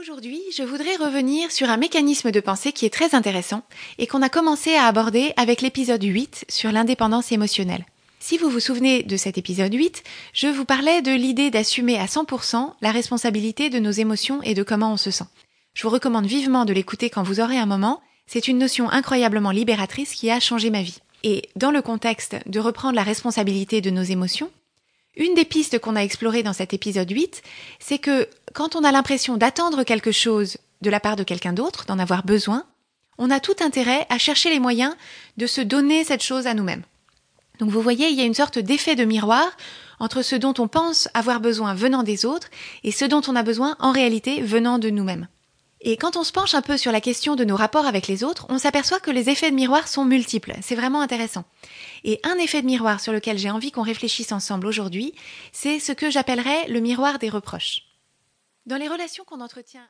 Aujourd'hui, je voudrais revenir sur un mécanisme de pensée qui est très intéressant et qu'on a commencé à aborder avec l'épisode 8 sur l'indépendance émotionnelle. Si vous vous souvenez de cet épisode 8, je vous parlais de l'idée d'assumer à 100% la responsabilité de nos émotions et de comment on se sent. Je vous recommande vivement de l'écouter quand vous aurez un moment, c'est une notion incroyablement libératrice qui a changé ma vie. Et dans le contexte de reprendre la responsabilité de nos émotions, une des pistes qu'on a explorées dans cet épisode 8, c'est que quand on a l'impression d'attendre quelque chose de la part de quelqu'un d'autre, d'en avoir besoin, on a tout intérêt à chercher les moyens de se donner cette chose à nous-mêmes. Donc vous voyez, il y a une sorte d'effet de miroir entre ce dont on pense avoir besoin venant des autres et ce dont on a besoin en réalité venant de nous-mêmes. Et quand on se penche un peu sur la question de nos rapports avec les autres, on s'aperçoit que les effets de miroir sont multiples. C'est vraiment intéressant. Et un effet de miroir sur lequel j'ai envie qu'on réfléchisse ensemble aujourd'hui, c'est ce que j'appellerais le miroir des reproches. Dans les relations qu'on entretient